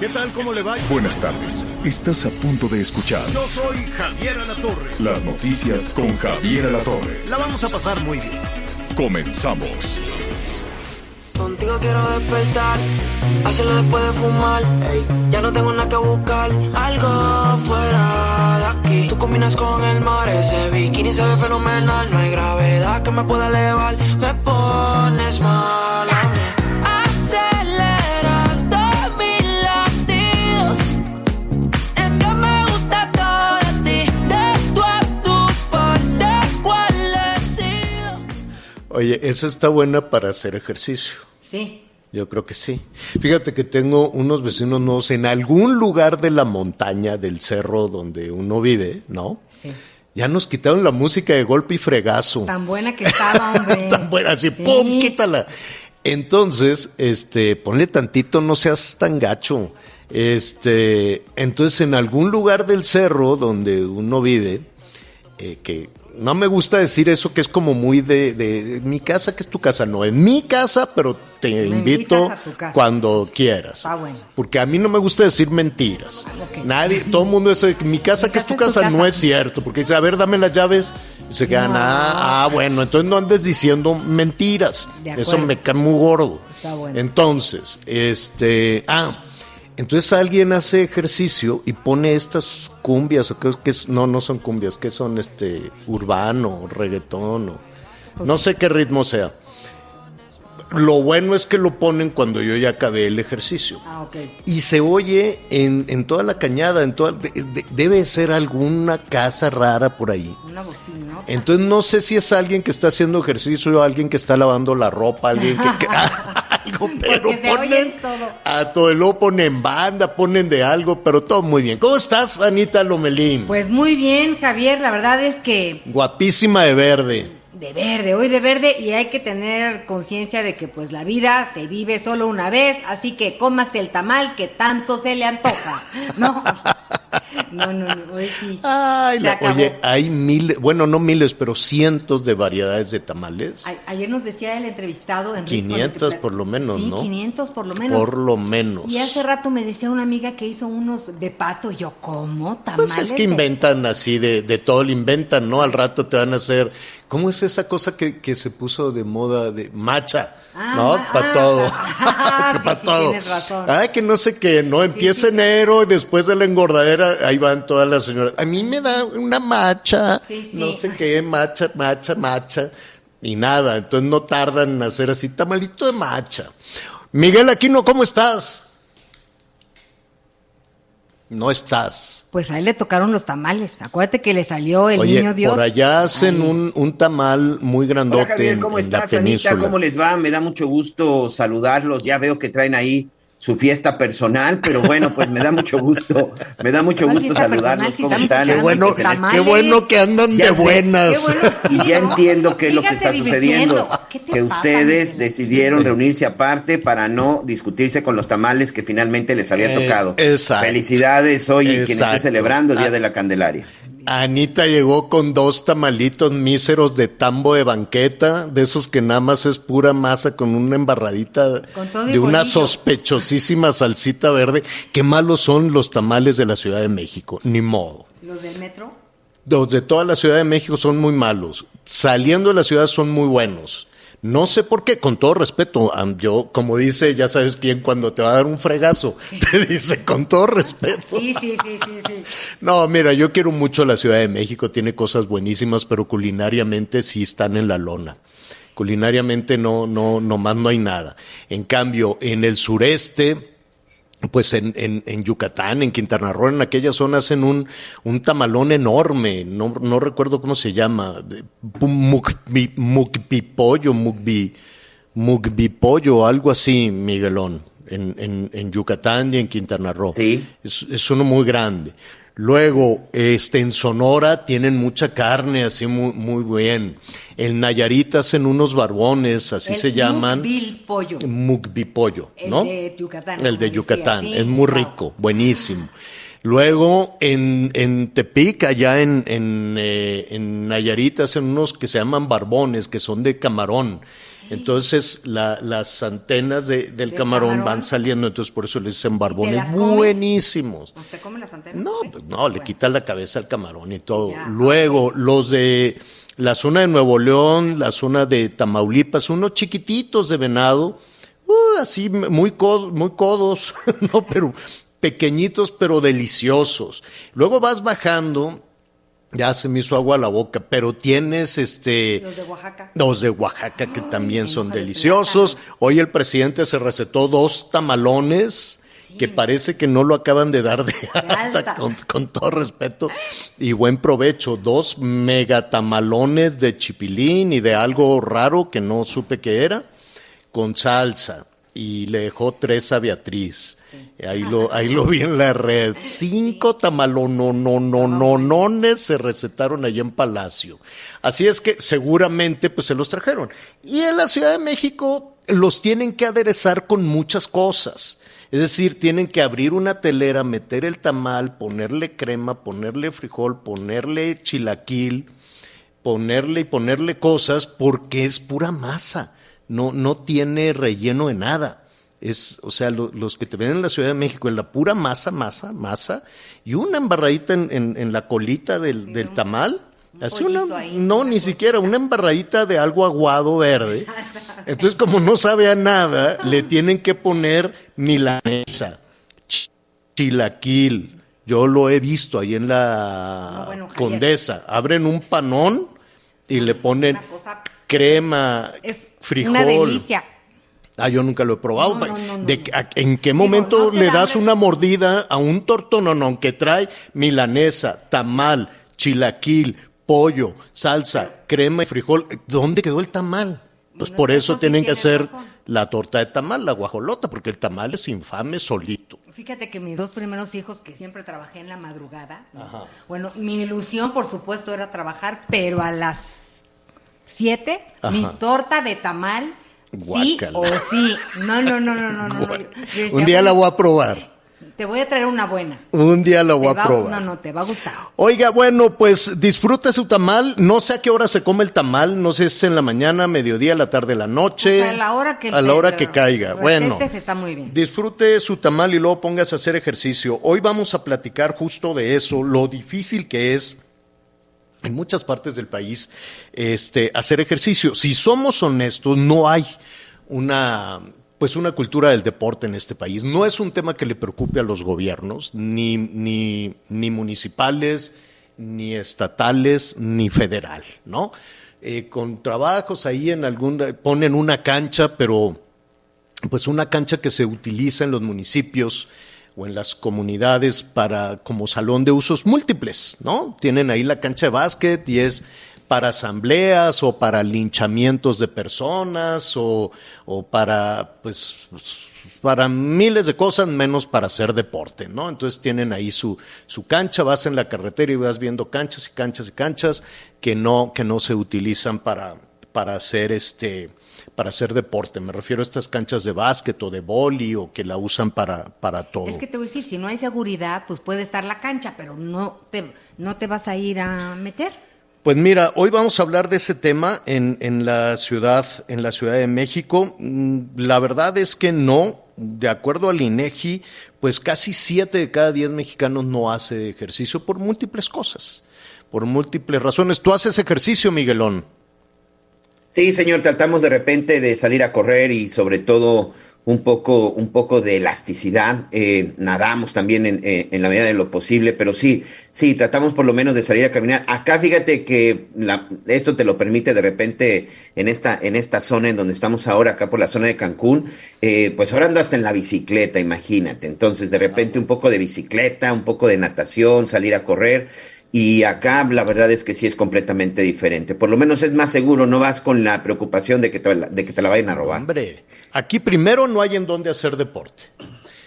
¿Qué tal? ¿Cómo le va? Buenas tardes. Estás a punto de escuchar Yo soy Javier Alatorre. las noticias con Javier Alatorre. La vamos a pasar muy bien. Comenzamos. Contigo quiero despertar, hacerlo después de fumar. Ya no tengo nada que buscar, algo fuera de aquí. Tú combinas con el mar, ese bikini se ve fenomenal. No hay gravedad que me pueda elevar, me pones mal a mí. Oye, esa está buena para hacer ejercicio. Sí. Yo creo que sí. Fíjate que tengo unos vecinos nuevos en algún lugar de la montaña, del cerro donde uno vive, ¿no? Sí. Ya nos quitaron la música de golpe y fregazo. Tan buena que estaba, hombre. Tan buena, así, Sí. ¡pum! Quítala. Entonces, este, ponle tantito, no seas tan gacho. Este, entonces, en algún lugar del cerro donde uno vive, eh, que no me gusta decir eso, que es como muy de, de- mi casa, que es tu casa. No, es mi casa, pero te Me invito invitas a tu casa. cuando quieras. Está bueno. Porque a mí no me gusta decir mentiras. Ok. Nadie, todo el mundo dice, mi casa, Mi que es tu casa es tu casa, no es cierto. Porque dice, a ver, dame las llaves. Y se quedan, No. ah, ah, bueno, entonces no andes diciendo mentiras. Eso me cae muy gordo. Está bueno. Entonces, este, ah, entonces alguien hace ejercicio y pone estas cumbias, o qué es, no, no son cumbias, que son este, urbano, reggaetón, o, Pues no sé qué ritmo sea. Lo bueno es que lo ponen cuando yo ya acabé el ejercicio. Ah, ok. Y se oye en, en toda la cañada, en toda, de- de- debe ser alguna casa rara por ahí. Una bocina. Entonces no sé si es alguien que está haciendo ejercicio o alguien que está lavando la ropa, alguien que... algo, pero ponen todo. a todo, luego ponen banda, ponen de algo, pero todo muy bien. ¿Cómo estás, Anita Lomelín? Pues muy bien, Javier. La verdad es que Guapísima de verde. De verde, hoy de verde, y hay que tener conciencia de que pues la vida se vive solo una vez, así que cómase el tamal que tanto se le antoja. No, no, no, no hoy sí. Ay, la- oye, hay miles, bueno, no miles, pero cientos de variedades de tamales. A- Ayer nos decía el entrevistado Enrique, 500 con el que pla- por lo menos, sí, ¿no? 500 por lo menos. Por lo menos. Y hace rato me decía una amiga que hizo unos de pato. Yo, ¿cómo? ¿Tamales? Pues es que inventan así, de, de todo lo inventan, ¿no? Al rato te van a hacer. ¿Cómo es esa cosa que, que se puso de moda de macha? Ah, ¿No? Para ah, todo. ah, sí, Para sí, todo. tienes razón. Ay, que no sé qué, ¿no? Empieza sí, sí. enero y después de la engordadera, ahí van todas las señoras. A mí me da una macha, Sí, sí. no sé qué, macha, macha, macha. Y nada, entonces no tardan en hacer así, tamalito de macha. Miguel Aquino, ¿cómo estás? No estás. Pues a él le tocaron los tamales. Acuérdate que le salió el Oye, niño Dios. por allá hacen un, un tamal muy grandote Hola Javier, en, ¿cómo en la estás, Anita? península. ¿Cómo les va? Me da mucho gusto saludarlos. Ya veo que traen ahí su fiesta personal, pero bueno, pues me da mucho gusto, me da mucho ¿Cuál gusto saludarlos. ¿Cómo están? Qué bueno, qué tamales. bueno que andan Ya de buenas. Bueno, Y ya ¿no? entiendo qué es lo que está sucediendo, divirtiendo. ¿Qué te que pasa, ustedes decidieron reunirse aparte para no discutirse con los tamales que finalmente les había Eh, tocado. exacto. Felicidades hoy quien esté Exacto. celebrando el Día Ah. de la Candelaria. Anita llegó con dos tamalitos míseros de tambo de banqueta, de esos que nada más es pura masa con una embarradita Con todo y de una bolillo. sospechosísima salsita verde. Qué malos son los tamales de la Ciudad de México, ni modo. Los del metro. Los de toda la Ciudad de México son muy malos. Saliendo de la ciudad son muy buenos. No sé por qué, con todo respeto, yo, como dice, ya sabes quién, cuando te va a dar un fregazo, te dice con todo respeto. Sí, sí, sí, sí, sí. No, mira, yo quiero mucho la Ciudad de México, tiene cosas buenísimas, pero culinariamente sí están en la lona. Culinariamente no, no, nomás no hay nada. En cambio, en el sureste, pues en, en, en Yucatán, en Quintana Roo, en aquella zona hacen un, un tamalón enorme, no, no recuerdo cómo se llama, mukbi- mukbipollo, mukbi, Mugbipollo, algo así, Miguelón, en, en, en Yucatán y en Quintana Roo. Sí. Es, es uno muy grande. Luego, este, en Sonora tienen mucha carne, así muy, muy bien. En Nayarit hacen unos barbones, así El se llaman. mukbil pollo. El ¿no? de Yucatán, El de Yucatán, sí, es muy wow. rico, buenísimo. Luego en, en Tepic, allá en, en, eh, en Nayarit, hacen unos que se llaman barbones, que son de camarón. Entonces la- las antenas de- del ¿Del camarón, camarón? van saliendo, entonces por eso le dicen barbones buenísimos. ¿Usted come las antenas? No, pues no, le Bueno. quita la cabeza al camarón y todo. Ya, Luego, los de la zona de Nuevo León, la zona de Tamaulipas, unos chiquititos de venado, uh, así muy, cod- muy codos, no, pero pequeñitos pero deliciosos. Luego vas bajando, ya se me hizo agua a la boca, pero tienes este... Los de Oaxaca. Los de Oaxaca que Ay, también son de deliciosos. Hoy el presidente se recetó dos tamalones que parece que no lo acaban de dar de alta, alta. con, con todo respeto y buen provecho. Dos megatamalones de chipilín y de algo raro que no supe qué era, con salsa. Y le dejó tres a Beatriz. Ahí lo, ahí lo vi en la red. Cinco tamalononononones se recetaron allí en Palacio. Así es que seguramente pues se los trajeron. Y en la Ciudad de México los tienen que aderezar con muchas cosas. Es decir, tienen que abrir una telera, meter el tamal, ponerle crema, ponerle frijol, ponerle chilaquil, ponerle y ponerle cosas porque es pura masa. No, no tiene relleno de nada. Es, o sea, lo- los que te ven en la Ciudad de México, en la pura masa, masa, masa, y una embarradita en, en- en la colita del, del tamal. un Así pollito una, ahí, no, ni siquiera, una embarradita de algo aguado verde. Entonces, como no sabe a nada, le tienen que poner milanesa, ch- chilaquil. Yo lo he visto ahí en la No, bueno, Javier. Condesa. Abren un panón y le ponen crema, Es frijol. una delicia. Ah, yo nunca lo he probado. No, no, no, no, ¿De no. qué- a- ¿En qué momento le da das una mordida a un tortononón que trae milanesa, tamal, chilaquil, pollo, salsa, crema y frijol? ¿Dónde quedó el tamal? Pues por eso sí tienen que hacer razón. la torta de tamal, la guajolota, porque el tamal es infame solito. Fíjate que mis dos primeros hijos, que siempre trabajé en la madrugada, ¿no? bueno, mi ilusión, por supuesto, era trabajar, pero a las siete, Ajá. mi torta de tamal, sí Guácala. o sí. No, no, no, no, no, no. decía, Un día la voy a probar. Te voy a traer una buena. Un día la voy a probar. No, no, te va a gustar. Oiga, bueno, pues disfrute su tamal. No sé a qué hora se come el tamal. No sé si es en la mañana, mediodía, la tarde, la noche. O sea, a la hora que A la hora que caiga. Bueno. está muy bien. Disfrute su tamal y luego póngase a hacer ejercicio. Hoy vamos a platicar justo de eso, lo difícil que es en muchas partes del país este, hacer ejercicio. Si somos honestos, no hay una pues una cultura del deporte en este país. No es un tema que le preocupe a los gobiernos, ni, ni, ni municipales, ni estatales, ni federal, ¿no? Eh, con trabajos ahí en algún, ponen una cancha, pero pues una cancha que se utiliza en los municipios o en las comunidades para como salón de usos múltiples, ¿no? Tienen ahí la cancha de básquet y es para asambleas o para linchamientos de personas o, o para pues para miles de cosas menos para hacer deporte, ¿no? Entonces tienen ahí su, su cancha, vas en la carretera y vas viendo canchas y canchas y canchas que no, que no se utilizan para, para hacer este para hacer deporte. Me refiero a estas canchas de básquet o de boli o que la usan para, para todo. Es que te voy a decir, si no hay seguridad, pues puede estar la cancha, pero no te, no te vas a ir a meter. Pues mira, hoy vamos a hablar de ese tema en, en la ciudad, en la Ciudad de México. Mm, La verdad es que no, de acuerdo al INEGI, pues casi siete de cada diez mexicanos no hace ejercicio por múltiples cosas, por múltiples razones. ¿Tú haces ejercicio, Miguelón? Sí, señor, tratamos de repente de salir a correr y sobre todo un poco, un poco de elasticidad. Eh, nadamos también en, eh, en la medida de lo posible, pero sí, sí, tratamos por lo menos de salir a caminar. Acá fíjate que la- esto te lo permite de repente en esta, en esta zona en donde estamos ahora, acá por la zona de Cancún, eh, pues ahora ando hasta en la bicicleta, imagínate. Entonces, de repente un poco de bicicleta, un poco de natación, salir a correr. Y acá la verdad es que sí es completamente diferente. Por lo menos es más seguro, no vas con la preocupación de que te, la- de que te la vayan a robar. Hombre, aquí primero no hay en dónde hacer deporte.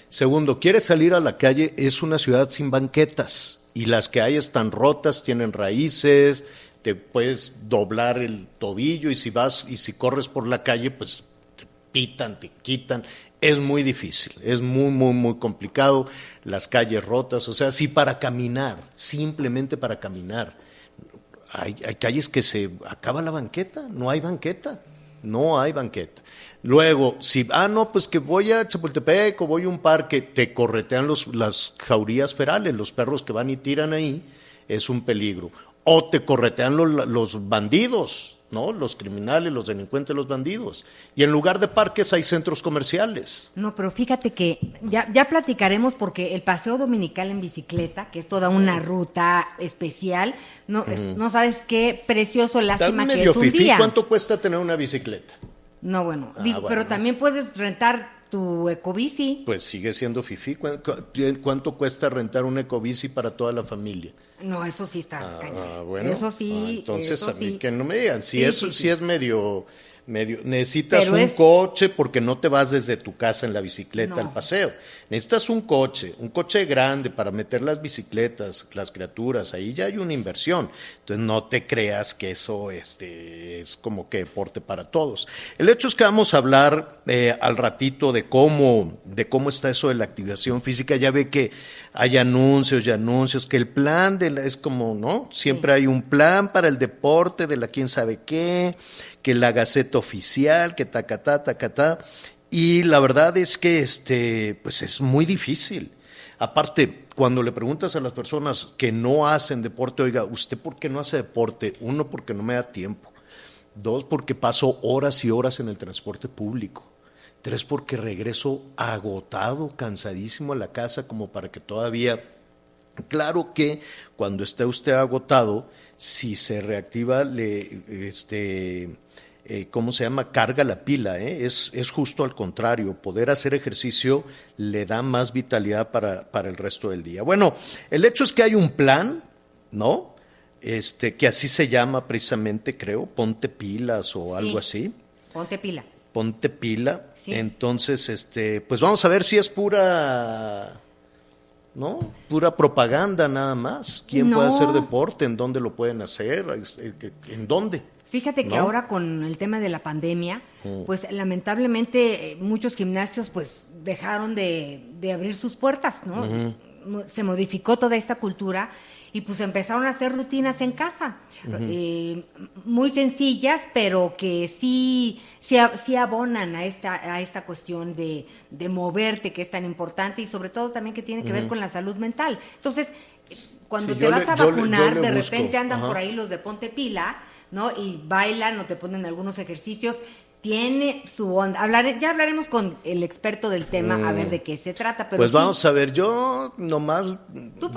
Segundo, quieres salir a la calle, es una ciudad sin banquetas y las que hay están rotas, tienen raíces, te puedes doblar el tobillo y si vas y si corres por la calle, pues te pitan, te quitan. Es muy difícil, es muy, muy, muy complicado. Las calles rotas, o sea, sí para caminar, simplemente para caminar. Hay, calles que se acaba la banqueta, no hay banqueta, no hay banqueta. Luego, si, ah, no, pues que voy a Chapultepec o voy a un parque, te corretean los, las jaurías ferales, los perros que van y tiran ahí, es un peligro. O te corretean los, los bandidos, ¿no? Los criminales, los delincuentes, los bandidos. Y en lugar de parques hay centros comerciales. No, pero fíjate que ya, ya platicaremos porque el paseo dominical en bicicleta, que es toda una ruta especial, no, es- no sabes qué precioso, lástima que es un fifí. día. ¿Cuánto cuesta tener una bicicleta? No, bueno, Ah, digo, bueno. pero también puedes rentar tu ecobici. Pues sigue siendo fifí. ¿Cu- cu- ¿Cuánto cuesta rentar una ecobici para toda la familia? No, eso sí está cañón. Ah, bueno. Eso sí, Ah, entonces eso a mí sí. que no me digan, si Sí, eso sí, sí. es medio medio necesitas Pero un es- coche porque no te vas desde tu casa en la bicicleta No. al paseo. Necesitas un coche, un coche grande para meter las bicicletas, las criaturas, ahí ya hay una inversión. Entonces no te creas que eso este es como que deporte para todos. El hecho es que vamos a hablar eh, al ratito de cómo de cómo está eso de la activación física. Ya ve que hay anuncios y anuncios que el plan de la, es como, ¿no? Siempre hay un plan para el deporte de la quién sabe qué, que la Gaceta Oficial, que tacatá, tacatá. Y la verdad es que este, pues es muy difícil. Aparte, cuando le preguntas a las personas que no hacen deporte, oiga, ¿usted por qué no hace deporte? Uno, porque no me da tiempo. Dos, porque paso horas y horas en el transporte público. Tres, porque regreso agotado, cansadísimo a la casa, como para que todavía Claro que cuando esté usted agotado, si se reactiva, le, este, eh, ¿cómo se llama? Carga la pila. ¿eh? Es, es justo al contrario. Poder hacer ejercicio le da más vitalidad para, para el resto del día. Bueno, el hecho es que hay un plan, ¿no? Este, que así se llama precisamente, creo, ponte pilas o algo así Ponte pila. ponte pila. Sí. Entonces, este, pues vamos a ver si es pura, ¿no? Pura propaganda nada más. ¿Quién No. puede hacer deporte? ¿En dónde lo pueden hacer? Este, ¿En dónde? Fíjate que ¿No? ahora con el tema de la pandemia, Mm. pues lamentablemente eh, muchos gimnasios pues dejaron de, de abrir sus puertas, ¿no? Se modificó toda esta cultura y pues empezaron a hacer rutinas en casa, eh, muy sencillas, pero que sí, sí, sí abonan a esta, a esta cuestión de, de moverte, que es tan importante y sobre todo también que tiene que ver con la salud mental. Entonces, eh, cuando Sí, te vas le- a vacunar, le de repente andan ajá. por ahí los de ponte pila, ¿no? Y bailan o te ponen algunos ejercicios. Tiene su onda. Hablaré, ya hablaremos con el experto del tema a ver de qué se trata. Pero pues sí, vamos a ver, yo nomás,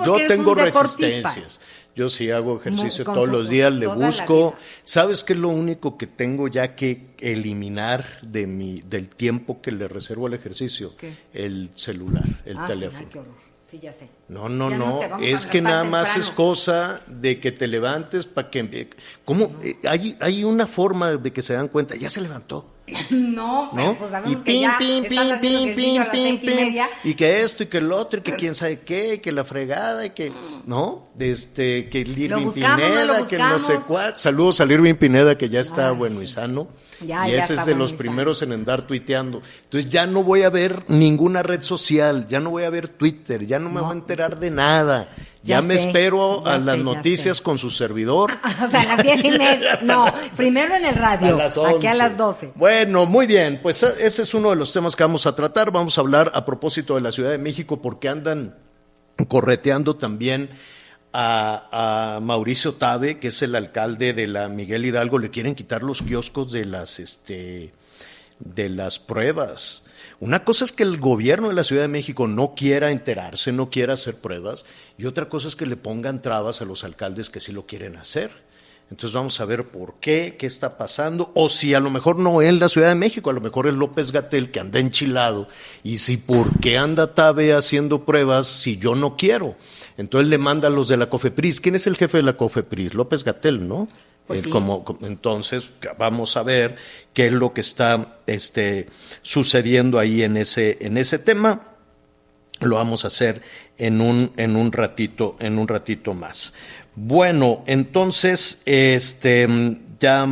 yo tengo resistencias. Yo sí hago ejercicio todos los días, le busco. ¿Sabes qué es lo único que tengo ya que eliminar de mi, del tiempo que le reservo al ejercicio? ¿Qué? El celular, el Ah, teléfono. Sí, ya sé. No, no, Ya no, es que nada más es cosa de que te levantes para que... ¿Cómo? Eh, hay, hay una forma de que se dan cuenta, ya se levantó, No, pero ¿no? pues y sabemos que pim, ya pim, estás pim, haciendo pim, ejercicio pim, a las pim, seis y y que esto y que el otro, y que quién sabe qué, y que la fregada, y que, ¿no? Este, que el Irving buscamos, Pineda, que no sé cuál. Saludos al Irving Pineda, que ya está Ay, bueno y sano. Ya, y ya ese es de los y sano. primeros en andar tuiteando. Entonces ya no voy a ver ninguna red social, ya no voy a ver Twitter, ya no me voy a enterar de nada. Ya, Ya me sé, espero a las sé, noticias con su servidor. O sea, a las diez y media. No, primero en el radio. A las Aquí a 11. las doce. Bueno, muy bien. Pues eh, ese es uno de los temas que vamos a tratar. Vamos a hablar a propósito de la Ciudad de México porque andan correteando también a, a Mauricio Tabe, que es el alcalde de la Miguel Hidalgo. Le quieren quitar los kioscos de las, este, de las pruebas. Una cosa es que el gobierno de la Ciudad de México no quiera enterarse, no quiera hacer pruebas, y otra cosa es que le pongan trabas a los alcaldes que sí lo quieren hacer. Entonces vamos a ver por qué, qué está pasando, o si a lo mejor no es la Ciudad de México, a lo mejor es López Gatel que anda enchilado, y si por qué anda Tabe haciendo pruebas si yo no quiero. Entonces le manda a los de la COFEPRIS. ¿Quién es el jefe de la COFEPRIS? López Gatel, ¿no? Pues Eh, sí. como, entonces vamos a ver qué es lo que está este, sucediendo ahí en ese, en ese tema lo vamos a hacer en un, en un ratito, en un ratito más. Bueno, entonces, este, ya,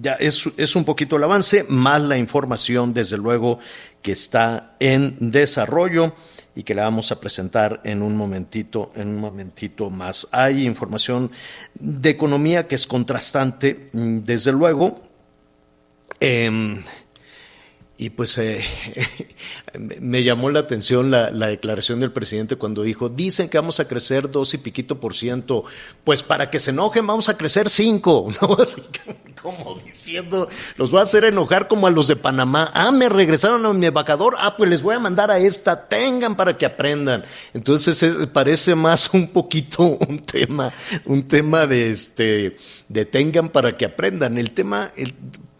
ya es, es un poquito el avance, más la información, desde luego, que está en desarrollo y que la vamos a presentar en un momentito, en un momentito más. Hay información de economía que es contrastante, mm, desde luego. Em, y pues eh, me llamó la atención la, la declaración del presidente cuando dijo, dicen que vamos a crecer dos y piquito por ciento, pues para que se enojen vamos a crecer cinco, ¿no? Así como diciendo, los voy a hacer enojar como a los de Panamá, ah, me regresaron a mi embajador, ah, pues les voy a mandar a esta, tengan para que aprendan. Entonces parece más un poquito un tema, un tema de este, de tengan para que aprendan. El tema,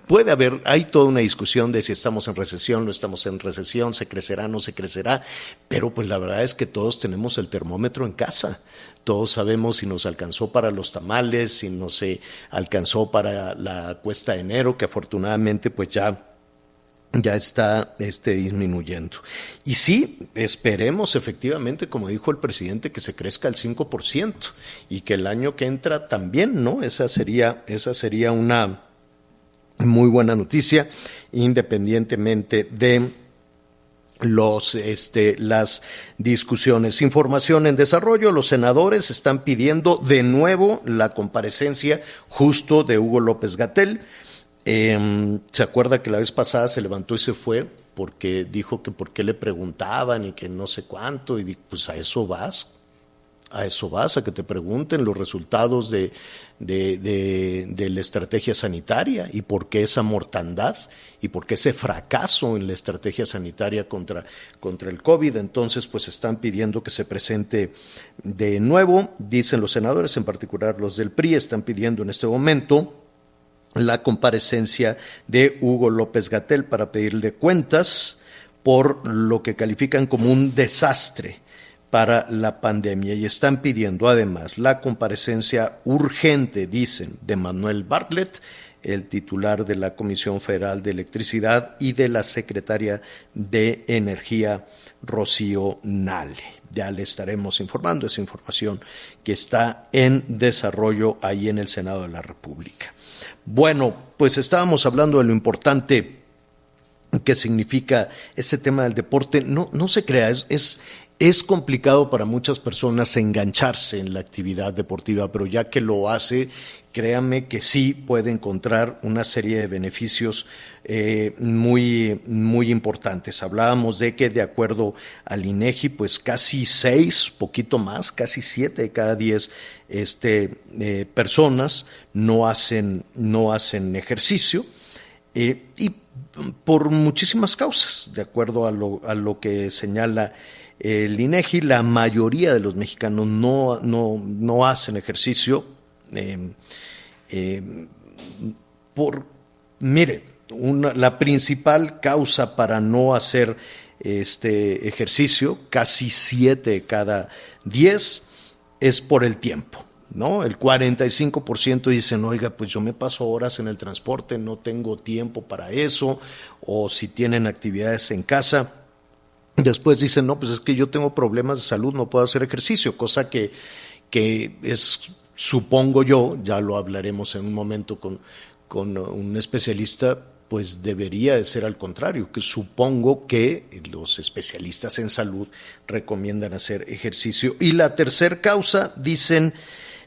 Puede haber, hay toda una discusión de si estamos en recesión, no estamos en recesión, se crecerá, no se crecerá, pero pues la verdad es que todos tenemos el termómetro en casa. Todos sabemos si nos alcanzó para los tamales, si no se alcanzó para la cuesta de enero, que afortunadamente pues ya ya está este, disminuyendo. Y sí, esperemos efectivamente, como dijo el presidente, que se crezca al 5% y que el año que entra también, ¿no? Esa sería, esa sería una muy buena noticia, independientemente de los este las discusiones. Información en desarrollo, los senadores están pidiendo de nuevo la comparecencia justo de Hugo López Gatel. Eh, se acuerda que la vez pasada se levantó y se fue porque dijo que por qué le preguntaban y que no sé cuánto, y pues a eso vas, a eso vas, a que te pregunten los resultados de, de, de- la estrategia sanitaria y por qué esa mortandad y por qué ese fracaso en la estrategia sanitaria contra, contra el COVID. Entonces, pues están pidiendo que se presente de nuevo, dicen los senadores, en particular los del PRI, están pidiendo en este momento la comparecencia de Hugo López Gatel para pedirle cuentas por lo que califican como un desastre para la pandemia y están pidiendo además la comparecencia urgente, dicen, de Manuel Bartlett, el titular de la Comisión Federal de Electricidad y de la secretaria de Energía, Rocío Nale. Ya le estaremos informando esa información que está en desarrollo ahí en el Senado de la República. Bueno, pues estábamos hablando de lo importante que significa este tema del deporte. No, no se crea, es, es, es complicado para muchas personas engancharse en la actividad deportiva, pero ya que lo hace, créame que sí puede encontrar una serie de beneficios eh, muy, muy importantes. Hablábamos de que de acuerdo al INEGI, pues casi seis, poquito más, casi siete de cada diez este, eh, personas no hacen, no hacen ejercicio. Eh, y por muchísimas causas, de acuerdo a lo, a lo que señala el INEGI, la mayoría de los mexicanos no, no, no hacen ejercicio. Eh, eh, por, mire, una, la principal causa para no hacer este ejercicio, casi siete de cada diez, es por el tiempo. ¿no? El 45% dicen, oiga, pues yo me paso horas en el transporte, no tengo tiempo para eso, o si tienen actividades en casa. Después dicen, no, pues es que yo tengo problemas de salud, no puedo hacer ejercicio, cosa que, que es, supongo yo, ya lo hablaremos en un momento con, con un especialista, pues debería de ser al contrario, que supongo que los especialistas en salud recomiendan hacer ejercicio. Y la tercera causa, dicen,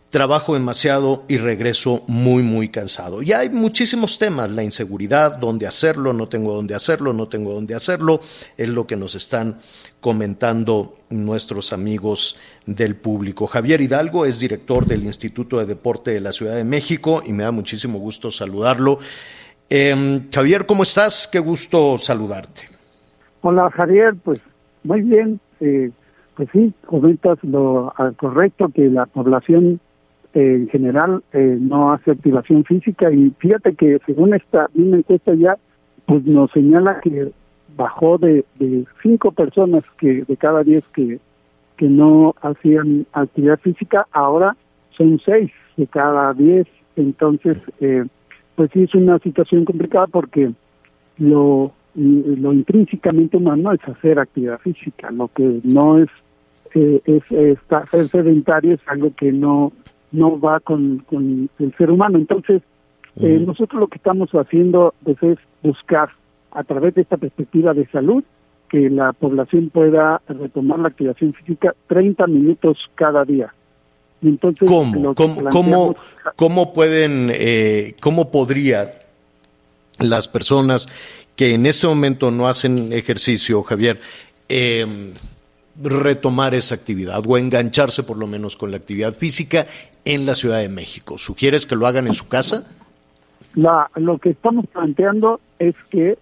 trabajo demasiado y regreso muy, muy cansado. Y hay muchísimos temas, la inseguridad, dónde hacerlo, no tengo dónde hacerlo, no tengo dónde hacerlo, es lo que nos están comentando nuestros amigos del público. Javier Hidalgo es director del Instituto de Deporte de la Ciudad de México y me da muchísimo gusto saludarlo. Eh, Javier, ¿cómo estás? Qué gusto saludarte. Hola Javier, pues muy bien. Eh, pues sí, comentas lo correcto que la población en general eh, no hace activación física y fíjate que según esta misma encuesta ya pues nos señala que bajó de, de cinco personas que de cada diez que, que no hacían actividad física, ahora son seis de cada diez. Entonces, eh, pues sí es una situación complicada porque lo, lo intrínsecamente humano es hacer actividad física, lo que no es, eh, es, ser sedentario es algo que no, no va con, con el ser humano. Entonces, eh, nosotros lo que estamos haciendo pues, es buscar a través de esta perspectiva de salud que la población pueda retomar la actividad física 30 minutos cada día. Entonces, ¿Cómo? ¿Cómo, cómo, pueden, eh, cómo podría las personas que en ese momento no hacen ejercicio, Javier, em, retomar esa actividad o engancharse por lo menos con la actividad física en la Ciudad de México? ¿Sugieres que lo hagan en su casa? La, lo que estamos planteando es que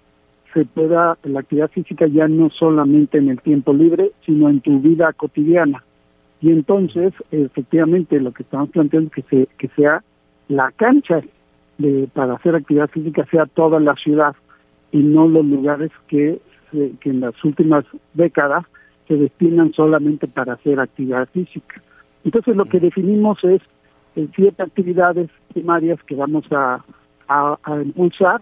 se pueda la actividad física ya no solamente en el tiempo libre, sino en tu vida cotidiana. Y entonces, efectivamente, lo que estamos planteando es que, se, que sea la cancha de, para hacer actividad física sea toda la ciudad y no los lugares que, que en las últimas décadas se destinan solamente para hacer actividad física. Entonces, lo que definimos es eh, siete actividades primarias que vamos a, a, a impulsar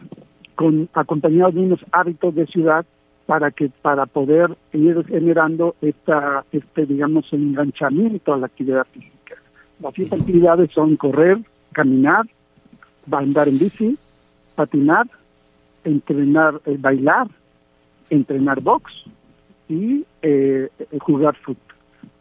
con acompañados de unos hábitos de ciudad para que para poder ir generando esta este digamos enganchamiento a la actividad física. Las siete actividades son correr, caminar, andar en bici, patinar, entrenar, eh, bailar, entrenar box y eh, jugar fútbol.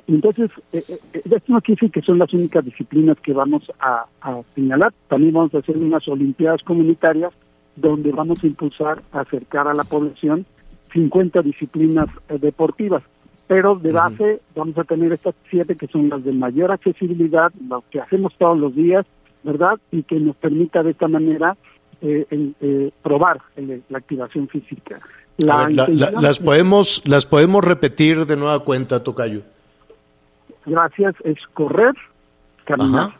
Entonces, eh, esto no quiere decir que son las únicas disciplinas que vamos a, a señalar. También vamos a hacer unas olimpiadas comunitarias donde vamos a impulsar, a acercar a la población 50 disciplinas eh, deportivas. Pero de base vamos a tener estas siete que son las de mayor accesibilidad, lo que hacemos todos los días, ¿verdad? Y que nos permita de esta manera eh, eh, probar la activación física. Las podemos las podemos repetir de nueva cuenta, Tocayo. Gracias, es correr, caminar.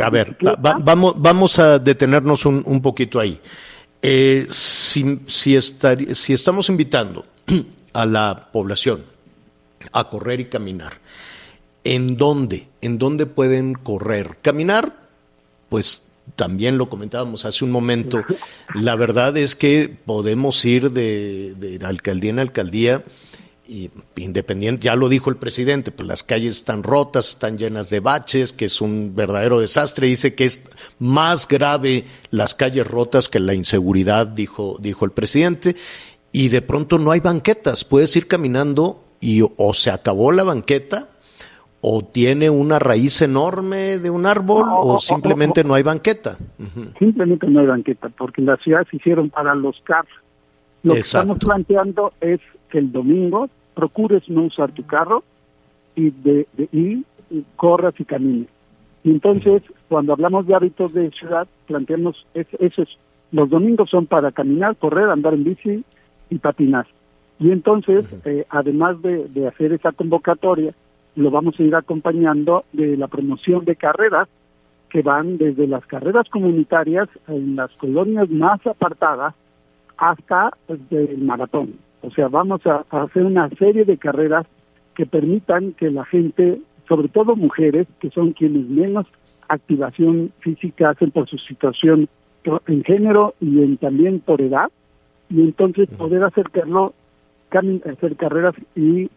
A ver, vamos, vamos a detenernos un, un poquito ahí. Eh, si, si, si estamos invitando a la población a correr y caminar, ¿en dónde? ¿En dónde pueden correr? Caminar, pues también lo comentábamos hace un momento, la verdad es que podemos ir de, alcaldía en alcaldía y independiente, ya lo dijo el presidente, pues las calles están rotas, están llenas de baches, que es un verdadero desastre. Dice que es más grave las calles rotas que la inseguridad, dijo, dijo el presidente. Y de pronto no hay banquetas, puedes ir caminando y o se acabó la banqueta, o tiene una raíz enorme de un árbol, o simplemente no hay banqueta. Simplemente no hay banqueta, porque las ciudades se hicieron para los carros. Lo que estamos planteando es que el domingo procures no usar tu carro y, de, y, corras y camines. Y entonces, cuando hablamos de hábitos de ciudad, planteamos es, eso los domingos son para caminar, correr, andar en bici y patinar. Y entonces, eh, además de, de hacer esa convocatoria, lo vamos a ir acompañando de la promoción de carreras que van desde las carreras comunitarias en las colonias más apartadas hasta el maratón. O sea, vamos a, hacer una serie de carreras que permitan que la gente, sobre todo mujeres, que son quienes menos activación física hacen por su situación en género y en, también por edad, y entonces poder acercarlo, hacer carreras y,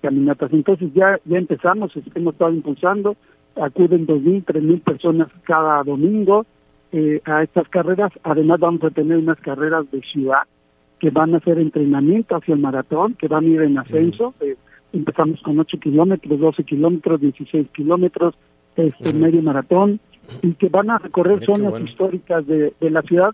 caminatas. Entonces ya, ya empezamos, hemos estado impulsando, acuden dos mil, tres mil personas cada domingo eh, a estas carreras. Además vamos a tener unas carreras de ciudad que van a hacer entrenamiento hacia el maratón, que van a ir en ascenso. Eh, empezamos con 8 kilómetros, 12 kilómetros, 16 kilómetros, este medio maratón, y que van a recorrer zonas históricas de, la ciudad,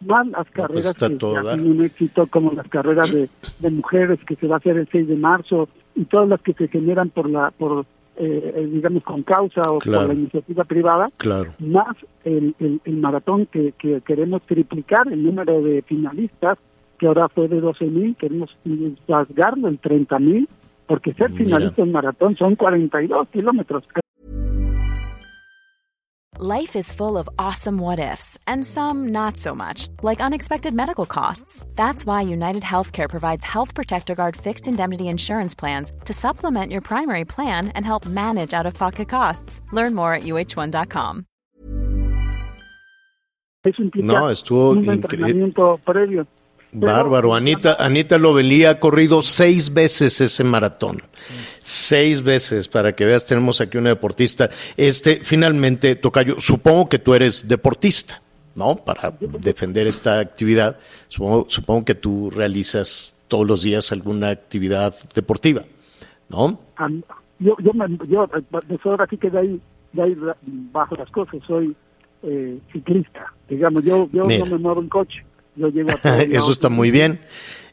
van las pues carreras que hacen un éxito, como las carreras de, mujeres que se va a hacer el 6 de marzo, y todas las que se generan por la por eh, digamos con causa o por la iniciativa privada, más el, el, maratón que, que queremos triplicar el número de finalistas que ahora fue de 12 mil, queremos rasgarlo en 30 mil, porque ser finalista en maratón son 42 kilómetros. Life is full of awesome what ifs, and some not so much, like unexpected medical costs. That's why United Healthcare provides Health Protector Guard fixed indemnity insurance plans to supplement your primary plan and help manage out of pocket costs. Learn more at uh1.com. Eso implica No, estuvo un increíble. entrenamiento previo. Bárbaro, Anita, Anita Lovelí ha corrido seis veces ese maratón. Seis veces, para que veas, tenemos aquí una deportista. Este, finalmente, Tocayo, supongo que tú eres deportista, ¿no? Para defender esta actividad, supongo, supongo que tú realizas todos los días alguna actividad deportiva, ¿no? Am- yo, yo, me, yo eh, pues ahora sí que de ahí, de ahí bajo las cosas, soy eh, ciclista, digamos, yo, yo Mira. no me muevo en coche, yo llego a Eso está muy bien.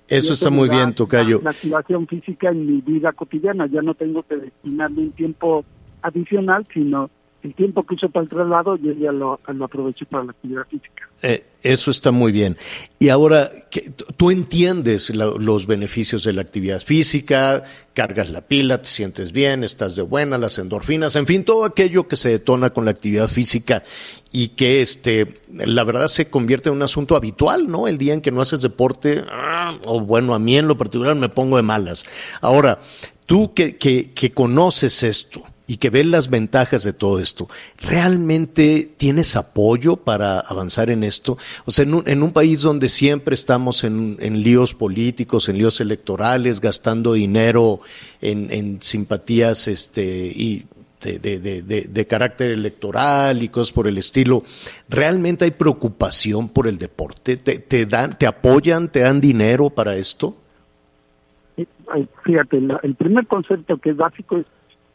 Eso está muy bien, Tocayo. La, la activación física en mi vida cotidiana, ya no tengo que destinarle un tiempo adicional, sino el tiempo que uso para el traslado, yo ya lo, lo aprovecho para la actividad física. Eh, eso está muy bien. Y ahora, ¿qué- tú entiendes la- los beneficios de la actividad física, cargas la pila, te sientes bien, estás de buena, las endorfinas, en fin, todo aquello que se detona con la actividad física y que, este, la verdad se convierte en un asunto habitual, ¿no? El día en que no haces deporte, ah, o bueno, a mí en lo particular me pongo de malas. Ahora, tú que, que, que conoces esto, y que ves las ventajas de todo esto, ¿realmente tienes apoyo para avanzar en esto? O sea, en un, en un país donde siempre estamos en, en líos políticos, en líos electorales, gastando dinero en, en simpatías este, y de, de, de, de, carácter electoral y cosas por el estilo, ¿realmente hay preocupación por el deporte? ¿Te, te dan, te apoyan, te dan dinero para esto? Eh, Fíjate, la- el primer concepto que es básico es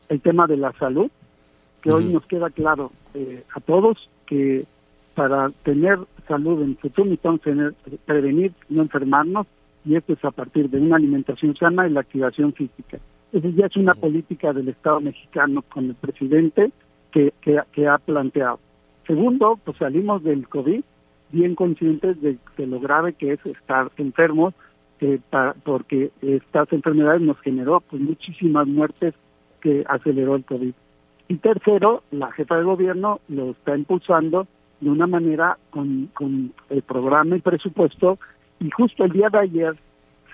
el tema de la salud, que hoy nos queda claro eh, a todos que para tener salud en el futuro necesitamos tener, prevenir, no enfermarnos, y esto es a partir de una alimentación sana y la activación física. Esa ya es una política del Estado mexicano con el presidente que, que, que ha planteado. Segundo, pues salimos del COVID bien conscientes de, de lo grave que es estar enfermos, eh, pa- porque estas enfermedades nos generó pues muchísimas muertes que aceleró el COVID. Y tercero, la jefa de gobierno lo está impulsando de una manera con, con el programa y presupuesto. Y justo el día de ayer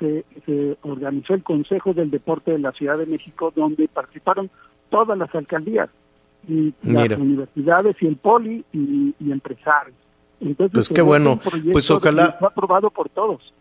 se, se organizó el Consejo del Deporte de la Ciudad de México, donde participaron todas las alcaldías, y Mira. las universidades y el poli y, y empresarios. Entonces, Pues qué bueno. Pues ojalá- fue aprobado por todos.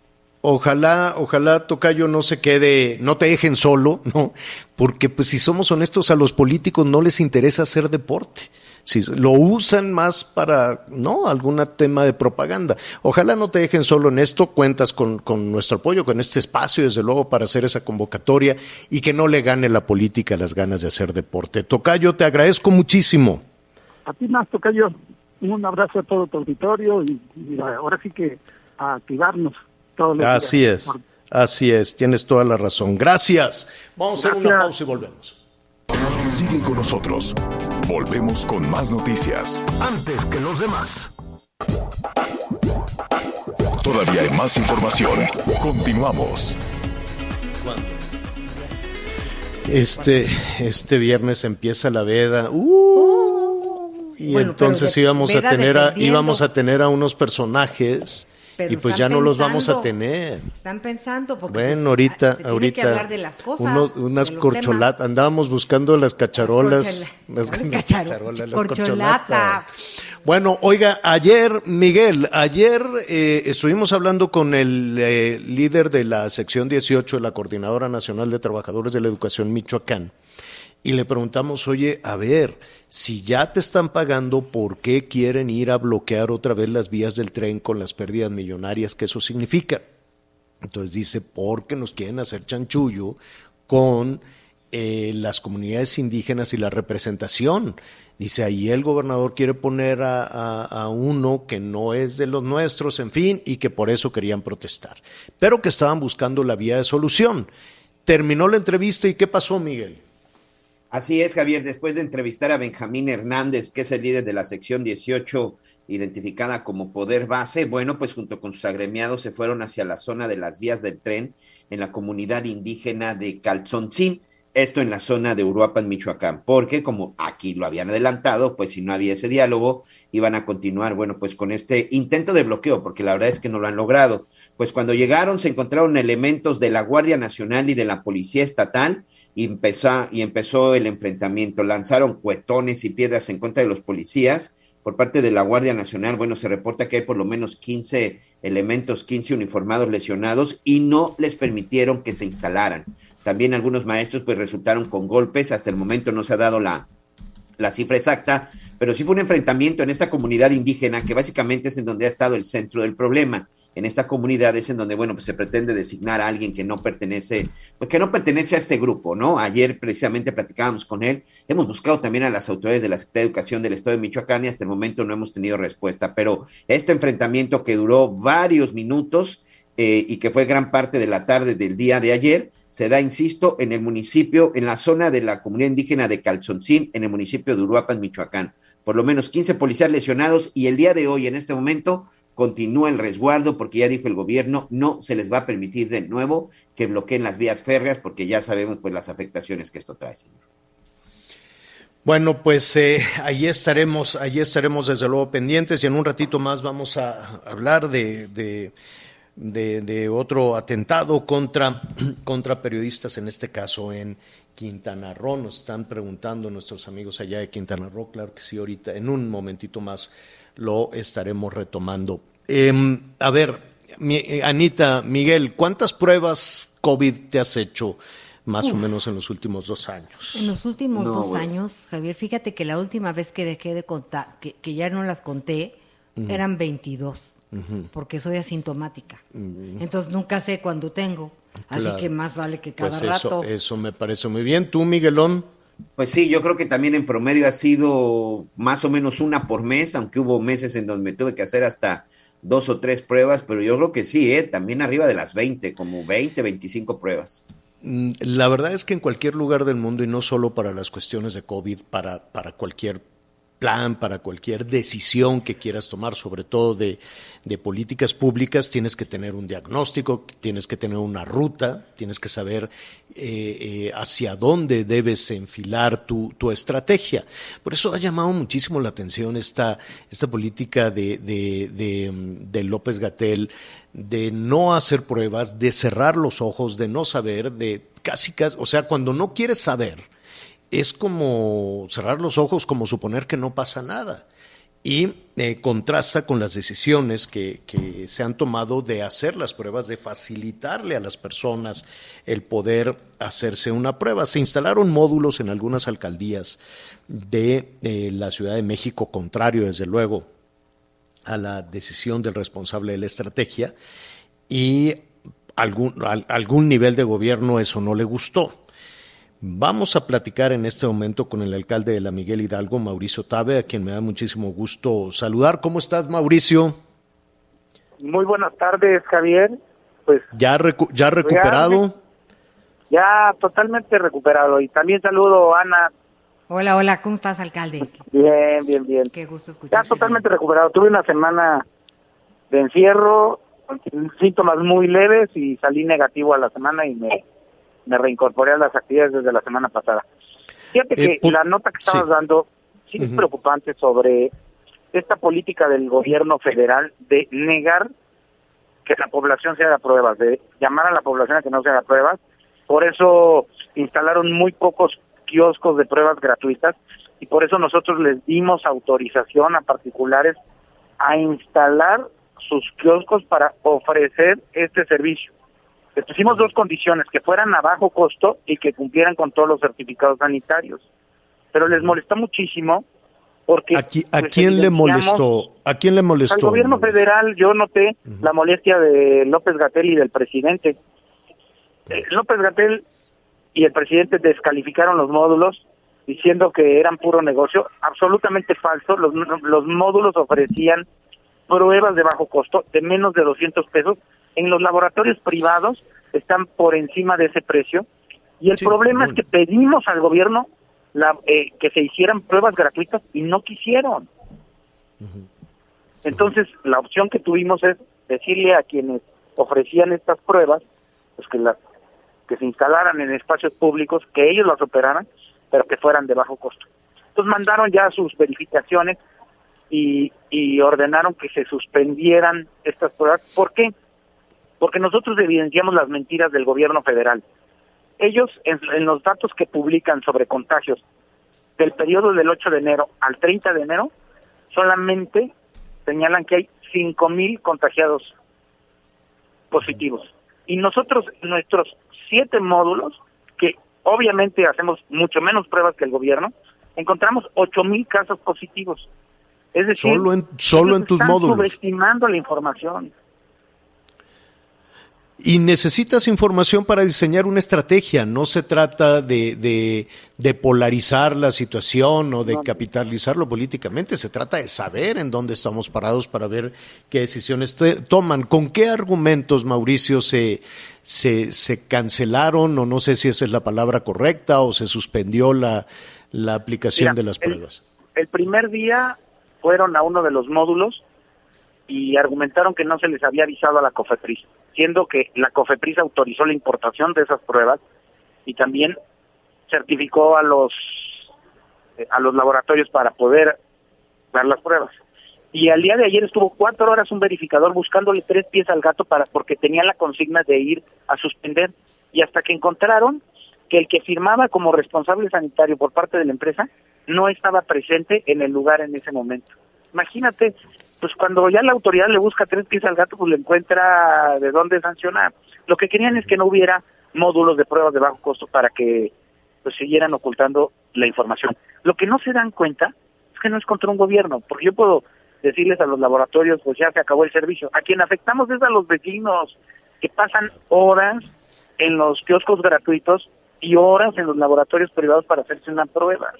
Ojalá, ojalá Tocayo no se quede, no te dejen solo, ¿no? Porque pues si somos honestos a los políticos no les interesa hacer deporte. Si lo usan más para, ¿no? Algún tema de propaganda. Ojalá no te dejen solo en esto, cuentas con, con nuestro apoyo, con este espacio, desde luego, para hacer esa convocatoria y que no le gane la política las ganas de hacer deporte. Tocayo, te agradezco muchísimo. A ti más, Tocayo, un abrazo a todo tu auditorio y, y ahora sí que a activarnos todos los Así días. es, así es, tienes toda la razón. Gracias. Vamos a hacer una pausa y volvemos. Sigue con nosotros. Volvemos con más noticias. Antes que los demás. Todavía hay más información. Continuamos. Este, este viernes empieza la veda. Uh, y Bueno, entonces íbamos a tener a, íbamos a tener a unos personajes Pero y pues ya no los vamos a tener. Están pensando porque Bueno, pues, ahorita, se tiene ahorita que hablar de las cosas, unos- unas corcholatas, andábamos buscando las cacharolas, corchola- las, las las cacharo- cacharolas, las corcholatas. corcholatas. Bueno, oiga, ayer, Miguel, ayer eh, estuvimos hablando con el eh, líder de la sección 18 de la Coordinadora Nacional de Trabajadores de la Educación Michoacán y le preguntamos, oye, a ver, si ya te están pagando, ¿por qué quieren ir a bloquear otra vez las vías del tren con las pérdidas millonarias que eso significa? Entonces dice, porque nos quieren hacer chanchullo con eh, las comunidades indígenas y la representación. Dice, ahí el gobernador quiere poner a, uno que no es de los nuestros, en fin, y que por eso querían protestar, pero que estaban buscando la vía de solución. Terminó la entrevista y ¿qué pasó, Miguel? Así es, Javier, después de entrevistar a Benjamín Hernández, que es el líder de la sección 18, identificada como Poder Base, bueno, pues junto con sus agremiados se fueron hacia la zona de las vías del tren en la comunidad indígena de Calzoncín. Esto en la zona de Uruapan, Michoacán, porque como aquí lo habían adelantado, pues si no había ese diálogo, iban a continuar, bueno, pues con este intento de bloqueo, porque la verdad es que no lo han logrado. Pues cuando llegaron se encontraron elementos de la Guardia Nacional y de la Policía Estatal y empezó, y empezó el enfrentamiento. Lanzaron cuetones y piedras en contra de los policías por parte de la Guardia Nacional. Bueno, se reporta que hay por lo menos 15 elementos, 15 uniformados lesionados y no les permitieron que se instalaran. También algunos maestros pues resultaron con golpes, hasta el momento no se ha dado la, la cifra exacta, pero sí fue un enfrentamiento en esta comunidad indígena que básicamente es en donde ha estado el centro del problema. En esta comunidad es en donde, bueno, pues se pretende designar a alguien que no pertenece, pues que no pertenece a este grupo, ¿no? Ayer precisamente platicábamos con él, hemos buscado también a las autoridades de la Secretaría de Educación del Estado de Michoacán y hasta el momento no hemos tenido respuesta, pero este enfrentamiento que duró varios minutos eh, y que fue gran parte de la tarde del día de ayer, se da, insisto, en el municipio, en la zona de la comunidad indígena de Calzoncín, en el municipio de Uruapan, Michoacán. Por lo menos 15 policías lesionados y el día de hoy, en este momento, continúa el resguardo porque ya dijo el gobierno, no se les va a permitir de nuevo que bloqueen las vías férreas porque ya sabemos pues las afectaciones que esto trae, señor. Bueno, pues eh, ahí estaremos, ahí estaremos desde luego pendientes y en un ratito más vamos a hablar de, de de, otro atentado contra, contra periodistas, en este caso en Quintana Roo. Nos están preguntando nuestros amigos allá de Quintana Roo, claro que sí, ahorita en un momentito más lo estaremos retomando. Em, a ver, Anita, Miguel, ¿cuántas pruebas COVID te has hecho? más o menos en los últimos dos años. En los últimos dos años, Javier, fíjate que la última vez que dejé de contar, que, ya no las conté, eran 22 porque soy asintomática. Entonces nunca sé cuándo tengo. Así que más vale que cada pues rato. Eso me parece muy bien. ¿Tú, Miguelón? Pues sí, yo creo que también en promedio ha sido más o menos una por mes, aunque hubo meses en donde me tuve que hacer hasta dos o tres pruebas, pero yo creo que sí, ¿eh? también arriba de las 20, como 20, 25 pruebas. Mm, la verdad es que en cualquier lugar del mundo, y no solo para las cuestiones de COVID, para, para cualquier plan, para cualquier decisión que quieras tomar, sobre todo de, políticas públicas, tienes que tener un diagnóstico, tienes que tener una ruta, tienes que saber eh, eh, hacia dónde debes enfilar tu, estrategia. Por eso ha llamado muchísimo la atención esta, esta política de, de, de López Gatel de no hacer pruebas, de cerrar los ojos, de no saber, de casi, casi, o sea, cuando no quieres saber, es como cerrar los ojos, como suponer que no pasa nada. Y eh, contrasta con las decisiones que, que, se han tomado de hacer las pruebas, de facilitarle a las personas el poder hacerse una prueba. Se instalaron módulos en algunas alcaldías de eh, la Ciudad de México, contrario desde luego a la decisión del responsable de la estrategia, y algún, algún nivel de gobierno eso no le gustó. Vamos a platicar en este momento con el alcalde de la Miguel Hidalgo, Mauricio Tabe, a quien me da muchísimo gusto saludar. ¿Cómo estás, Mauricio? Muy buenas tardes, Javier. Pues ya ya recuperado. Ya totalmente recuperado y también saludo a Ana. Hola, hola, ¿cómo estás, alcalde? Bien, bien, bien. Qué gusto escuchar. Ya totalmente recuperado. Tuve una semana de encierro, síntomas muy leves y salí negativo a la semana y me me reincorporé a las actividades desde la semana pasada. Fíjate eh, que la nota que estabas dando sí es preocupante sobre esta política del gobierno federal de negar que la población se haga pruebas, de llamar a la población a que no se haga pruebas. Por eso instalaron muy pocos kioscos de pruebas gratuitas y por eso nosotros les dimos autorización a particulares a instalar sus kioscos para ofrecer este servicio. Les pusimos dos condiciones, que fueran a bajo costo y que cumplieran con todos los certificados sanitarios. Pero les molestó muchísimo porque... ¿A, pues, quién le molestó? ¿A quién le molestó? Al gobierno federal yo noté la molestia de López Gatel y del presidente. Eh, López Gatel y el presidente descalificaron los módulos diciendo que eran puro negocio, absolutamente falso. Los, los módulos ofrecían pruebas de bajo costo, de menos de 200 pesos, en los laboratorios privados están por encima de ese precio y el problema es que pedimos al gobierno la, eh, que se hicieran pruebas gratuitas y no quisieron. Entonces, la opción que tuvimos es decirle a quienes ofrecían estas pruebas, pues que las que se instalaran en espacios públicos, que ellos las operaran, pero que fueran de bajo costo. Entonces mandaron ya sus verificaciones y, y ordenaron que se suspendieran estas pruebas. ¿Por qué? Porque nosotros evidenciamos las mentiras del gobierno federal. Ellos, en, en los datos que publican sobre contagios del periodo del 8 de enero al 30 de enero, solamente señalan que hay 5.000 contagiados positivos. Y nosotros, nuestros siete módulos, que obviamente hacemos mucho menos pruebas que el gobierno, encontramos 8.000 casos positivos. Es decir, solo en, solo en tus están módulos. subestimando la información. Y necesitas información para diseñar una estrategia. No se trata de, de, de polarizar la situación o de capitalizarlo políticamente. Se trata de saber en dónde estamos parados para ver qué decisiones te- toman. ¿Con qué argumentos, Mauricio, se, se, se cancelaron o no sé si esa es la palabra correcta o se suspendió la, la aplicación Mira, de las el- pruebas? El primer día fueron a uno de los módulos y argumentaron que no se les había avisado a la COFEPRIS, siendo que la COFEPRIS autorizó la importación de esas pruebas y también certificó a los eh, a los laboratorios para poder dar las pruebas. Y al día de ayer estuvo cuatro horas un verificador buscándole tres pies al gato para porque tenía la consigna de ir a suspender y hasta que encontraron que el que firmaba como responsable sanitario por parte de la empresa no estaba presente en el lugar en ese momento. Imagínate, pues cuando ya la autoridad le busca tres pies al gato, pues le encuentra de dónde sancionar. Lo que querían es que no hubiera módulos de pruebas de bajo costo para que pues siguieran ocultando la información. Lo que no se dan cuenta es que no es contra un gobierno, porque yo puedo decirles a los laboratorios, pues ya se acabó el servicio. A quien afectamos es a los vecinos que pasan horas en los kioscos gratuitos y horas en los laboratorios privados para hacerse una prueba.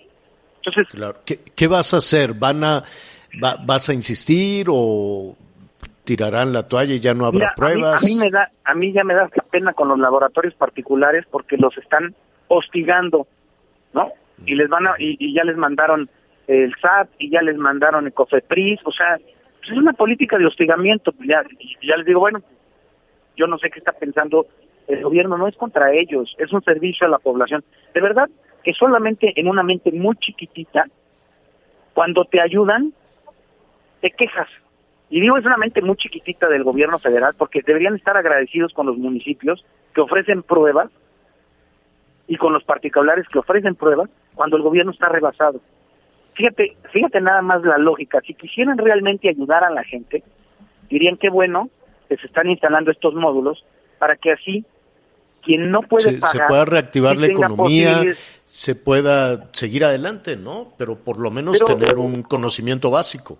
Entonces, Claro. ¿Qué, qué vas a hacer? ¿Van a, va- ¿Vas a insistir o tirarán la toalla y ya no habrá Mira, a mí- pruebas? A mí, me da, a mí ya me da hasta pena con los laboratorios particulares porque los están hostigando, ¿no? Y les van a, y, y ya les mandaron el SAT y ya les mandaron el COFEPRIS, o sea, pues es una política de hostigamiento. pues Ya, y ya les digo, bueno, yo no sé qué está pensando el gobierno, no es contra ellos, es un servicio a la población. De verdad que solamente en una mente muy chiquitita, cuando te ayudan, te quejas. Y digo, es una mente muy chiquitita del gobierno federal porque deberían estar agradecidos con los municipios que ofrecen pruebas y con los particulares que ofrecen pruebas cuando el gobierno está rebasado. Fíjate, fíjate nada más la lógica. Si quisieran realmente ayudar a la gente, dirían que bueno que se están instalando estos módulos para que así quien no puede se, se pagar pueda reactivar la economía, se pueda seguir adelante, ¿no? Pero por lo menos Pero- tener un conocimiento básico.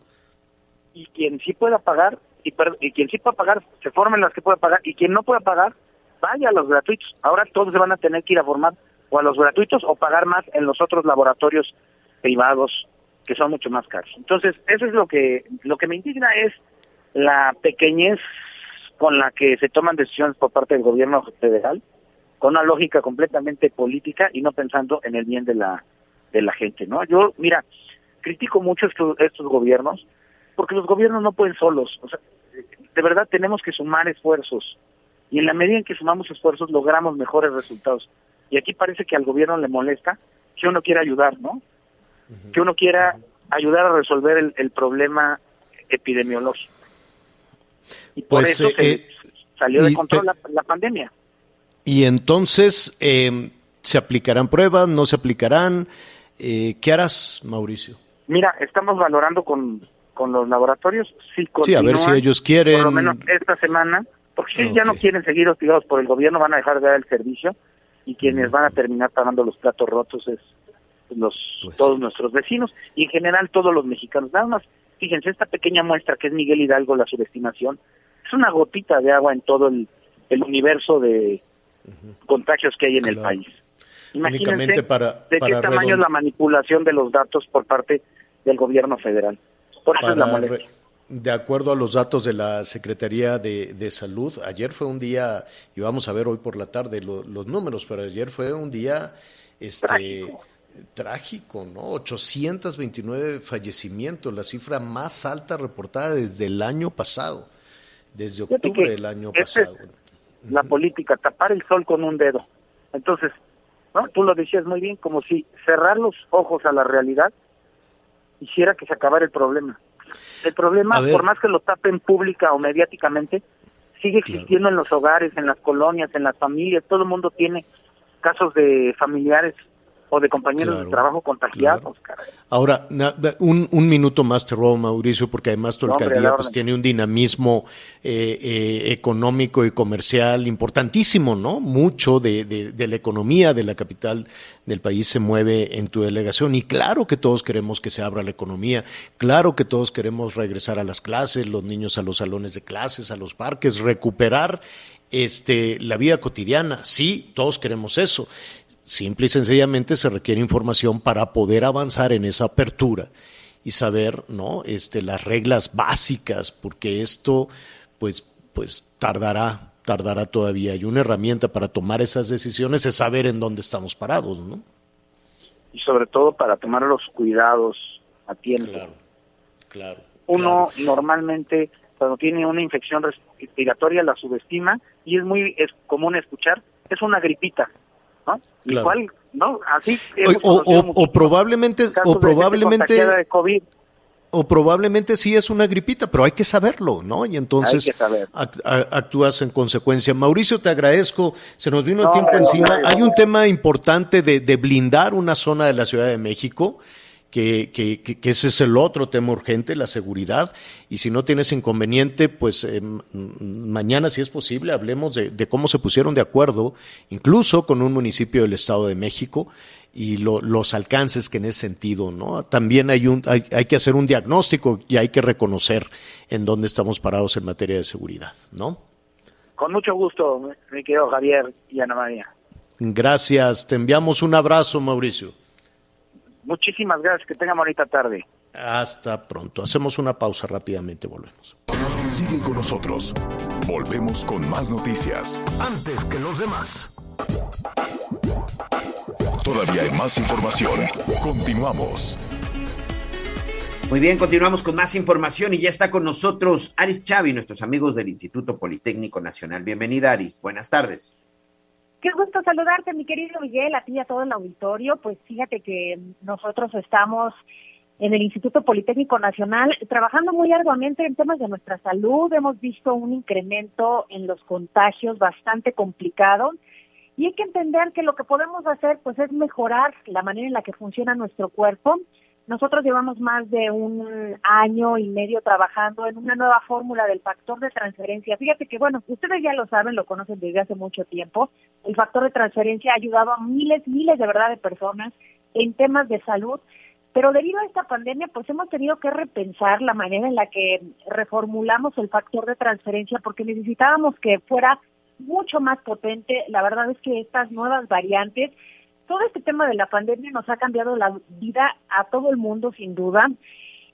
Y quien sí pueda pagar y, y quien sí pueda pagar se formen las que pueda pagar y quien no pueda pagar vaya a los gratuitos. Ahora todos se van a tener que ir a formar o a los gratuitos o pagar más en los otros laboratorios privados que son mucho más caros. Entonces eso es lo que lo que me indigna es la pequeñez con la que se toman decisiones por parte del gobierno federal con una lógica completamente política y no pensando en el bien de la de la gente no yo mira critico mucho estos, estos gobiernos porque los gobiernos no pueden solos. O sea, de verdad tenemos que sumar esfuerzos. Y en la medida en que sumamos esfuerzos logramos mejores resultados. Y aquí parece que al gobierno le molesta que uno quiera ayudar, ¿no? Que uno quiera ayudar a resolver el, el problema epidemiológico. Y por Pues, eso eh, se eh, salió de control la pandemia. Y entonces, eh, ¿se aplicarán pruebas? ¿No se aplicarán? Eh, ¿Qué harás, Mauricio? Mira, estamos valorando con, con los laboratorios si Sí, a ver si ellos quieren. Por lo menos esta semana, porque si ya no quieren seguir hostigados por el gobierno, van a dejar de dar el servicio y quienes van a terminar pagando los platos rotos es los Pues. todos nuestros vecinos y en general todos los mexicanos. Nada más, fíjense, esta pequeña muestra que es Miguel Hidalgo, la subestimación, es una gotita de agua en todo el, el universo de contagios que hay en el país. Únicamente Imagínense para, de qué tamaño es la manipulación de los datos por parte del gobierno federal. Por eso es la para molestia. re- de acuerdo a los datos de la Secretaría de, de Salud, ayer fue un día, y vamos a ver hoy por la tarde lo- los números, pero ayer fue un día este, Trágico. trágico, ¿no? 829 fallecimientos, la cifra más alta reportada desde el año pasado, desde octubre del año pasado. es la política, tapar el sol con un dedo. Entonces, ¿no? Tú lo decías muy bien, como si cerrar los ojos a la realidad hiciera que se acabara el problema. El problema, por más que lo tapen pública o mediáticamente, sigue existiendo en los hogares, en las colonias, en las familias. Todo el mundo tiene casos de familiares o de compañeros de trabajo contagiados. Ahora, un, un, minuto más te robo, Mauricio, porque además tu alcaldía pues, tiene un dinamismo eh, eh, económico y comercial importantísimo, ¿no? Mucho de, de, la economía de la capital del país se mueve en tu delegación y claro que todos queremos que se abra la economía, claro que todos queremos regresar a las clases, los niños a los salones de clases, a los parques, recuperar este, la vida cotidiana. Sí, todos queremos eso. Simple y sencillamente se requiere información para poder avanzar en esa apertura y saber, ¿no? Este, las reglas básicas, porque esto, pues, pues tardará, tardará todavía. Y una herramienta para tomar esas decisiones es saber en dónde estamos parados, ¿no? Y sobre todo para tomar los cuidados a tiempo. Claro, claro. Uno normalmente cuando tiene una infección respiratoria la subestima y es muy es común escuchar, es una gripita ¿no? Así o, probablemente, o probablemente, o probablemente sí es una gripita, pero hay que saberlo, ¿no? Y entonces actúas en consecuencia. Mauricio, te agradezco. Se nos vino el tiempo encima. Hay un tema importante de, de blindar una zona de la Ciudad de México que, que, que, ese es el otro tema urgente, la seguridad. Y si no tienes inconveniente, pues eh, mañana, si es posible, hablemos de, cómo se pusieron de acuerdo, incluso con un municipio del Estado de México y los alcances que en ese sentido, ¿no? También hay, un, hay, hay, que hacer un diagnóstico y hay que reconocer en dónde estamos parados en materia de seguridad, ¿no? Con mucho gusto, mi querido Javier y Ana María. Gracias, te enviamos un abrazo, Mauricio. Muchísimas gracias, que tengan bonita tarde. Hasta pronto. Hacemos una pausa rápidamente, volvemos. Sigue con nosotros. Volvemos con más noticias. Antes que los demás. Todavía hay más información. Continuamos. Muy bien, continuamos con más información y ya está con nosotros Aris Chavi, nuestros amigos del Instituto Politécnico Nacional. Bienvenida, Aris. Buenas tardes. Qué gusto saludarte, mi querido Miguel, a ti y a todo el auditorio. Pues fíjate que nosotros estamos en el Instituto Politécnico Nacional trabajando muy arduamente en temas de nuestra salud. Hemos visto un incremento en los contagios bastante complicado y hay que entender que lo que podemos hacer pues es mejorar la manera en la que funciona nuestro cuerpo nosotros llevamos más de un año y medio trabajando en una nueva fórmula del factor de transferencia. Fíjate que, bueno, ustedes ya lo saben, lo conocen desde hace mucho tiempo. El factor de transferencia ha ayudado a miles, miles de verdad de personas en temas de salud. Pero debido a esta pandemia, pues hemos tenido que repensar la manera en la que reformulamos el factor de transferencia porque necesitábamos que fuera mucho más potente. La verdad es que estas nuevas variantes todo este tema de la pandemia nos ha cambiado la vida a todo el mundo, sin duda.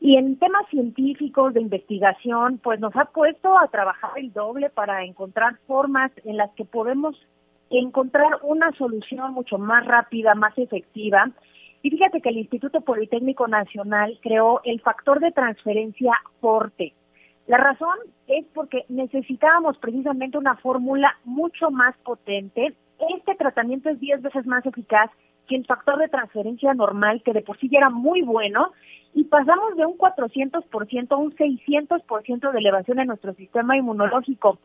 Y en temas científicos de investigación, pues nos ha puesto a trabajar el doble para encontrar formas en las que podemos encontrar una solución mucho más rápida, más efectiva. Y fíjate que el Instituto Politécnico Nacional creó el factor de transferencia Forte. La razón es porque necesitábamos precisamente una fórmula mucho más potente este tratamiento es 10 veces más eficaz que el factor de transferencia normal, que de por sí ya era muy bueno, y pasamos de un 400% a un 600% de elevación en nuestro sistema inmunológico.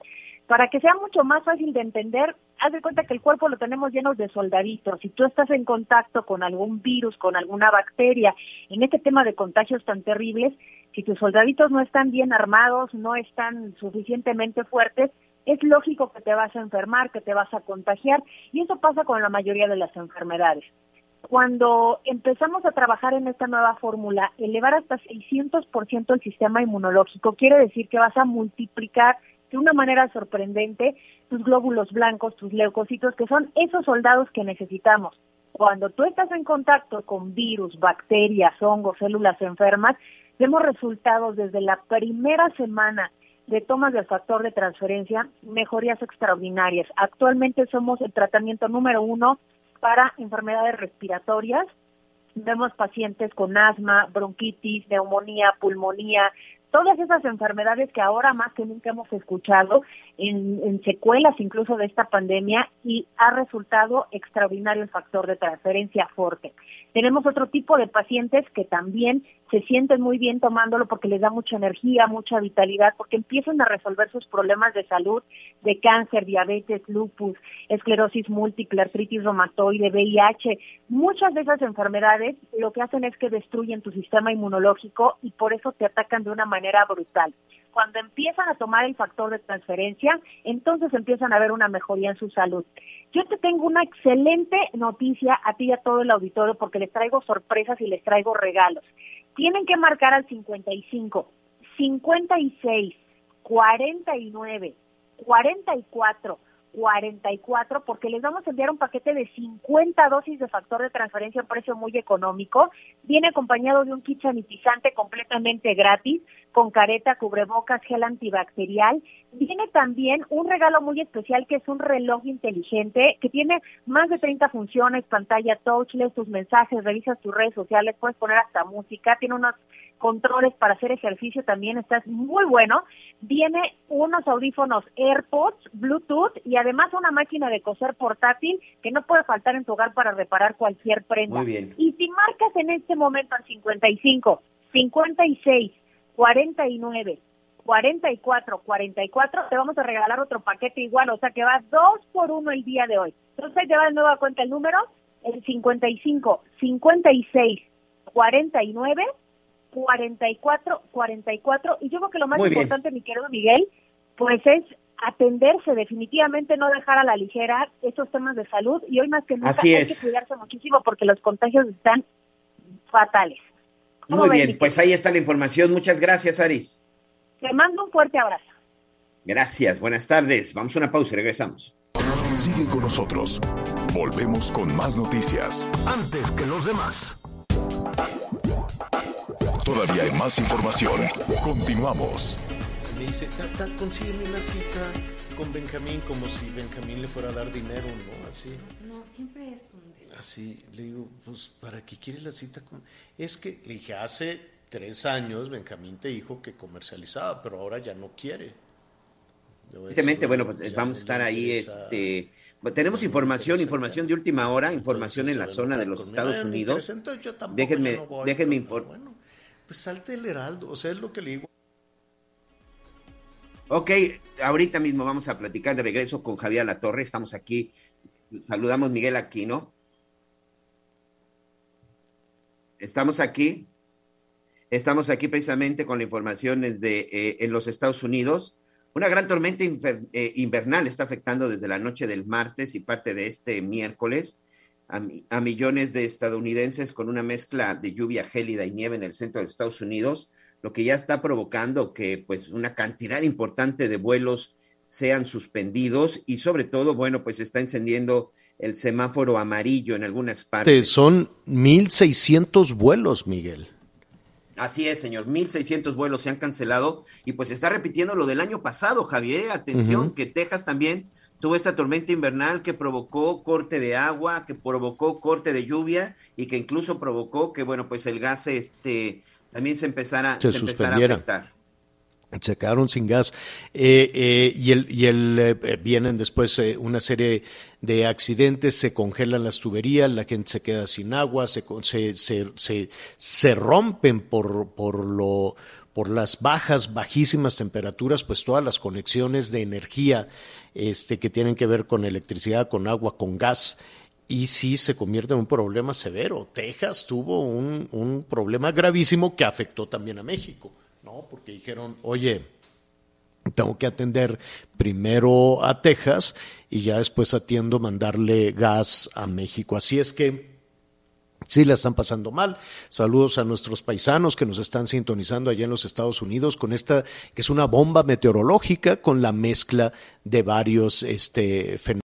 Para que sea mucho más fácil de entender, haz de cuenta que el cuerpo lo tenemos lleno de soldaditos. Si tú estás en contacto con algún virus, con alguna bacteria, en este tema de contagios tan terribles, si tus soldaditos no están bien armados, no están suficientemente fuertes, es lógico que te vas a enfermar, que te vas a contagiar, y eso pasa con la mayoría de las enfermedades. Cuando empezamos a trabajar en esta nueva fórmula, elevar hasta 600% el sistema inmunológico quiere decir que vas a multiplicar de una manera sorprendente tus glóbulos blancos, tus leucocitos, que son esos soldados que necesitamos. Cuando tú estás en contacto con virus, bacterias, hongos, células enfermas, vemos resultados desde la primera semana de tomas del factor de transferencia, mejorías extraordinarias. Actualmente somos el tratamiento número uno para enfermedades respiratorias. Vemos pacientes con asma, bronquitis, neumonía, pulmonía, todas esas enfermedades que ahora más que nunca hemos escuchado en, secuelas incluso de esta pandemia y ha resultado extraordinario el factor de transferencia fuerte. Tenemos otro tipo de pacientes que también se sienten muy bien tomándolo porque les da mucha energía, mucha vitalidad, porque empiezan a resolver sus problemas de salud, de cáncer, diabetes, lupus, esclerosis múltiple, artritis reumatoide, VIH. Muchas de esas enfermedades lo que hacen es que destruyen tu sistema inmunológico y por eso te atacan de una manera brutal. Cuando empiezan a tomar el factor de transferencia, entonces empiezan a ver una mejoría en su salud. Yo te tengo una excelente noticia a ti y a todo el auditorio porque les traigo sorpresas y les traigo regalos. Tienen que marcar al 55, 56, 49, 44, 44 porque les vamos a enviar un paquete de 50 dosis de factor de transferencia a un precio muy económico. Viene acompañado de un kit sanitizante completamente gratis con careta, cubrebocas, gel antibacterial. Viene también un regalo muy especial que es un reloj inteligente que tiene más de 30 funciones, pantalla touch, lees tus mensajes, revisas tus redes sociales, puedes poner hasta música, tiene unos controles para hacer ejercicio también, está muy bueno. Viene unos audífonos AirPods, Bluetooth y además una máquina de coser portátil que no puede faltar en tu hogar para reparar cualquier prenda. Muy bien. Y si marcas en este momento al 55, 56, 49, 44, 44, te vamos a regalar otro paquete igual, o sea que va dos por uno el día de hoy. Entonces te va de nuevo a cuenta el número, el 55, 56, 49, 44, 44. Y yo creo que lo más importante, mi querido Miguel, pues es atenderse definitivamente, no dejar a la ligera estos temas de salud y hoy más que nunca hay que cuidarse muchísimo porque los contagios están fatales. Muy bien, pues ahí está la información. Muchas gracias, Aris. Te mando un fuerte abrazo. Gracias, buenas tardes. Vamos a una pausa y regresamos. Sigue con nosotros. Volvemos con más noticias. Antes que los demás. Todavía hay más información. Continuamos. Me dice, Tata, consígueme una cita con Benjamín, como si Benjamín le fuera a dar dinero, ¿no? Así. No, siempre es un Así, le digo, pues, ¿para qué quiere la cita con...? Es que, le dije, hace tres años Benjamín te dijo que comercializaba, pero ahora ya no quiere. Evidentemente, bueno, pues vamos a estar ahí, este... Tenemos información, información de última hora, información en la zona de los Estados Unidos. Déjenme, déjenme informar. Bueno, pues salte el heraldo, o sea, es lo que le digo. Ok, ahorita mismo vamos a platicar de regreso con Javier La Torre. Estamos aquí, saludamos Miguel Aquino. Estamos aquí, estamos aquí precisamente con la información de, eh, en los Estados Unidos. Una gran tormenta eh, invernal está afectando desde la noche del martes y parte de este miércoles a, millones de estadounidenses con una mezcla de lluvia gélida y nieve en el centro de Estados Unidos, lo que ya está provocando que pues una cantidad importante de vuelos sean suspendidos y sobre todo, bueno, pues está encendiendo el semáforo amarillo en algunas partes. Son 1.600 vuelos, Miguel. Así es, señor. 1.600 vuelos se han cancelado y pues está repitiendo lo del año pasado, Javier. Atención, que Texas también tuvo esta tormenta invernal que provocó corte de agua, que provocó corte de lluvia y que incluso provocó que, bueno, pues el gas este, también se empezara, se, empezara a afectar se quedaron sin gas. Eh, eh, y el, y el eh, vienen después una serie de accidentes, se congelan las tuberías, la gente se queda sin agua, se, se, se, se rompen por, por lo por las bajas, bajísimas temperaturas, pues todas las conexiones de energía este, que tienen que ver con electricidad, con agua, con gas, y sí se convierte en un problema severo. Texas tuvo un, un problema gravísimo que afectó también a México, ¿no? Porque dijeron, oye, tengo que atender primero a Texas y ya después atiendo mandarle gas a México. Así es que sí la están pasando mal. Saludos a nuestros paisanos que nos están sintonizando allá en los Estados Unidos con esta que es una bomba meteorológica con la mezcla de varios este, fenómenos